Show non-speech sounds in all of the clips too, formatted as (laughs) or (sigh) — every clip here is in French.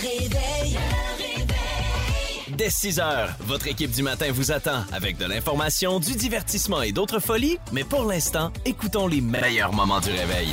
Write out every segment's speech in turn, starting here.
réveil. Dès 6 heures, votre équipe du matin vous attend avec de l'information, du divertissement et d'autres folies. Mais pour l'instant, écoutons les meilleurs moments du réveil.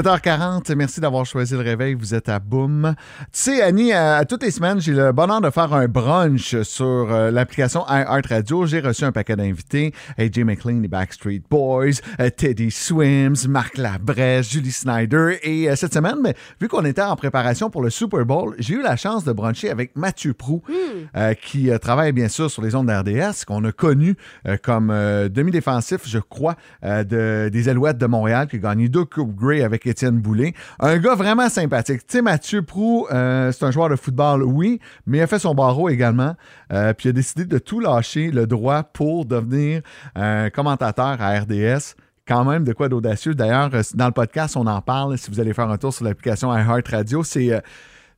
7h40, merci d'avoir choisi le réveil. Vous êtes à Boom. Tu sais, Annie, à, à toutes les semaines, j'ai le bonheur de faire un brunch sur euh, l'application iHeart Radio. J'ai reçu un paquet d'invités. AJ McLean, les Backstreet Boys, euh, Teddy Swims, Marc Labrèche, Julie Snyder. Et euh, cette semaine, mais, vu qu'on était en préparation pour le Super Bowl, j'ai eu la chance de bruncher avec Mathieu Prou, euh, qui travaille bien sûr sur les ondes d'RDS, qu'on a connu comme demi-défensif, je crois, de- des Alouettes de Montréal, qui a gagné deux Coupes Grey avec Étienne Boulay. Un gars vraiment sympathique. Tu sais, Mathieu Prou, euh, c'est un joueur de football, oui, mais il a fait son barreau également. Euh, puis il a décidé de tout lâcher, le droit, pour devenir un commentateur à RDS quand même de quoi d'audacieux. D'ailleurs, euh, dans le podcast, on en parle. Si vous allez faire un tour sur l'application iHeart Radio, c'est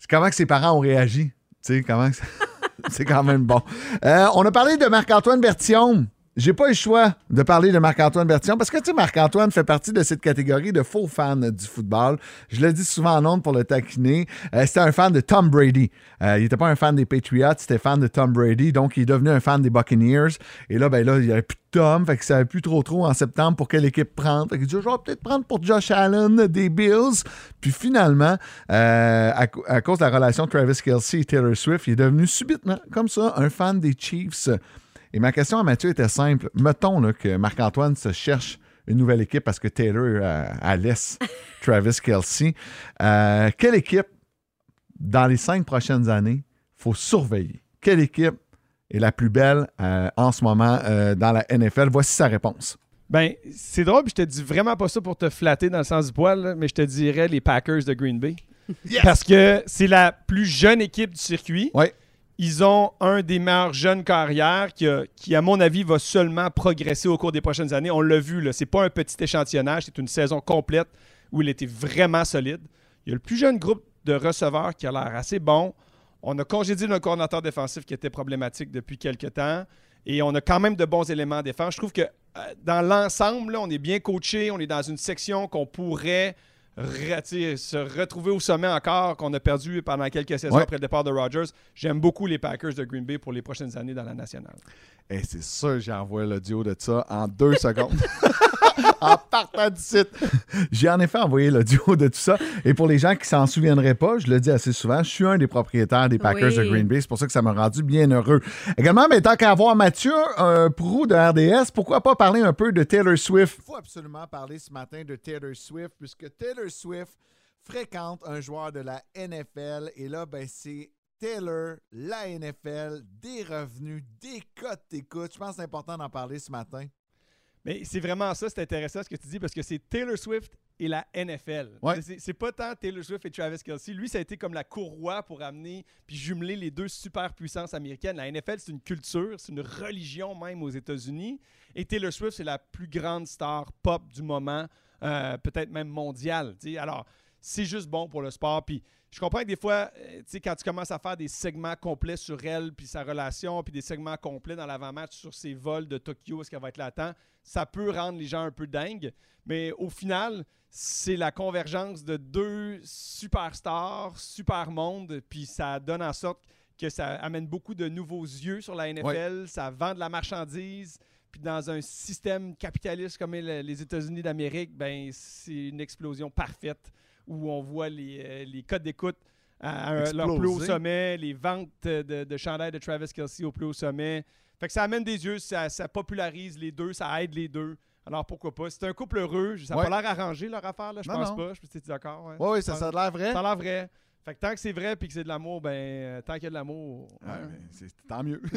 comment que ses parents ont réagi. Tu sais, comment (laughs) c'est quand même bon. On a parlé de Marc-Antoine Bertillon. J'ai pas eu le choix de parler de Marc-Antoine Bertillon parce que, tu sais, Marc-Antoine fait partie de cette catégorie de faux fans du football. Je le dis souvent en ondes pour le taquiner. Euh, c'était un fan de Tom Brady. Euh, il était pas un fan des Patriots, c'était fan de Tom Brady. Donc, il est devenu un fan des Buccaneers. Et là, ben là, il n'y avait plus de Tom. Fait que savait plus trop trop en septembre pour quelle équipe prendre. Fait qu'il dit, je vais peut-être prendre pour Josh Allen des Bills. Puis finalement, euh, à, à cause de la relation Travis Kelsey et Taylor Swift, il est devenu subitement, comme ça, un fan des Chiefs. Et ma question à Mathieu était simple. Mettons là, que Marc-Antoine se cherche une nouvelle équipe parce que Taylor euh, elle laisse (laughs) Travis Kelsey. Euh, quelle équipe, dans les cinq prochaines années, faut surveiller? Quelle équipe est la plus belle euh, en ce moment euh, dans la NFL? Voici sa réponse. Ben, c'est drôle, puis je te dis vraiment pas ça pour te flatter dans le sens du poil, là, mais je te dirais les Packers de Green Bay. (laughs) Parce que c'est la plus jeune équipe du circuit. Ouais. Ils ont un des meilleurs jeunes carrières qui, à mon avis, va seulement progresser au cours des prochaines années. On l'a vu, là. C'est pas un petit échantillonnage, c'est une saison complète où il était vraiment solide. Il y a le plus jeune groupe de receveurs qui a l'air assez bon. On a congédié notre coordinateur défensif qui était problématique depuis quelques temps. Et on a quand même de bons éléments en défense. Je trouve que euh, dans l'ensemble, on est bien coaché. On est dans une section qu'on pourrait se retrouver au sommet encore, qu'on a perdu pendant quelques saisons Ouais. après le départ de Rodgers. J'aime beaucoup les Packers de Green Bay pour les prochaines années dans la nationale. Et c'est sûr, j'ai envoyé l'audio de ça en deux (laughs) secondes. (laughs) en partant du site. J'ai en effet envoyé l'audio de tout ça. Et pour les gens qui s'en souviendraient pas, je le dis assez souvent, je suis un des propriétaires des Packers Oui. de Green Bay. C'est pour ça que ça m'a rendu bien heureux. Également, mais tant qu'à avoir Mathieu, un pro de RDS, pourquoi pas parler un peu de Taylor Swift? Il faut absolument parler ce matin de Taylor Swift, puisque Taylor Swift fréquente un joueur de la NFL. Et là, ben, c'est Taylor, la NFL, des revenus, des cotes d'écoute. Je pense que c'est important d'en parler ce matin. Mais c'est vraiment ça, c'est intéressant ce que tu dis parce que c'est Taylor Swift et la NFL. Ouais. C'est- pas tant Taylor Swift et Travis Kelsey. Lui, ça a été comme la courroie pour amener puis jumeler les deux superpuissances américaines. La NFL, c'est une culture, c'est une religion même aux États-Unis. Et Taylor Swift, c'est la plus grande star pop du moment, euh, peut-être même mondiale. tu sais. Alors, c'est juste bon pour le sport. Puis je comprends que des fois, euh, tu sais, quand tu commences à faire des segments complets sur elle, puis sa relation, puis des segments complets dans l'avant-match sur ses vols de Tokyo, est-ce qu'elle va être là à temps, ça peut rendre les gens un peu dingues. Mais au final, c'est la convergence de deux superstars, super monde, puis ça donne en sorte que ça amène beaucoup de nouveaux yeux sur la NFL, ça vend de la marchandise. Puis dans un système capitaliste comme les États-Unis d'Amérique, ben c'est une explosion parfaite où on voit les, euh, les codes d'écoute à, à leur plus haut sommet, les ventes de, de chandails de Travis Kelsey au plus haut sommet. Fait que ça amène des yeux, ça, ça popularise les deux, ça aide les deux. Alors pourquoi pas? C'est un couple heureux. Ça n'a Ouais. pas l'air arrangé leur affaire, là, je Non, pense non. pas. Je sais pas si tu es d'accord. ouais. Oui, oui, ça, ça a l'air vrai. Ça a l'air vrai. Fait que tant que c'est vrai puis que c'est de l'amour, ben euh, tant qu'il y a de l'amour, Ouais, mais c'est tant mieux. (laughs)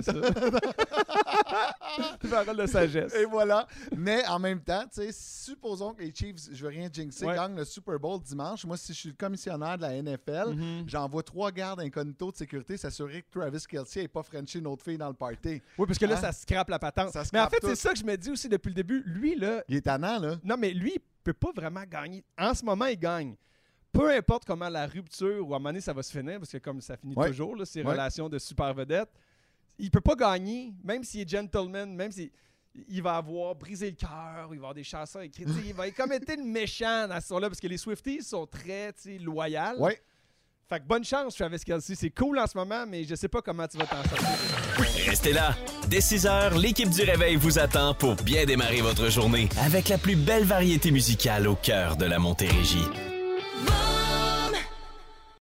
Parole de sagesse. Et voilà. Mais en même temps, tu sais, supposons que les Chiefs, je veux rien jinxer, Ouais. gagnent le Super Bowl dimanche. Moi, si je suis le commissionnaire de la NFL, Mhm. j'envoie trois gardes incognito de sécurité s'assurer que Travis Kelsey n'ait pas frenché une autre fille dans le party. Oui, parce que là, Hein? ça scrape la patente. Ça mais en fait, tout. c'est ça que je me dis aussi depuis le début. Lui, là, Il est tannant, là. non, mais lui, il peut pas vraiment gagner. En ce moment, il gagne. Peu importe comment la rupture ou à un moment donné, ça va se finir, parce que comme ça finit Ouais. toujours, là, ces Ouais. relations de super vedette, il peut pas gagner, même s'il est gentleman, même si. il va avoir brisé le cœur, il va avoir des chansons écrites. Il va comme (laughs) être le méchant dans ce son-là parce que les Swifties sont très loyales. Ouais. Fait que bonne chance, Travis Kelsey. C'est cool en ce moment, mais je sais pas comment tu vas t'en sortir. Restez là. Dès 6 heures, l'équipe du Réveil vous attend pour bien démarrer votre journée avec la plus belle variété musicale au cœur de la Montérégie.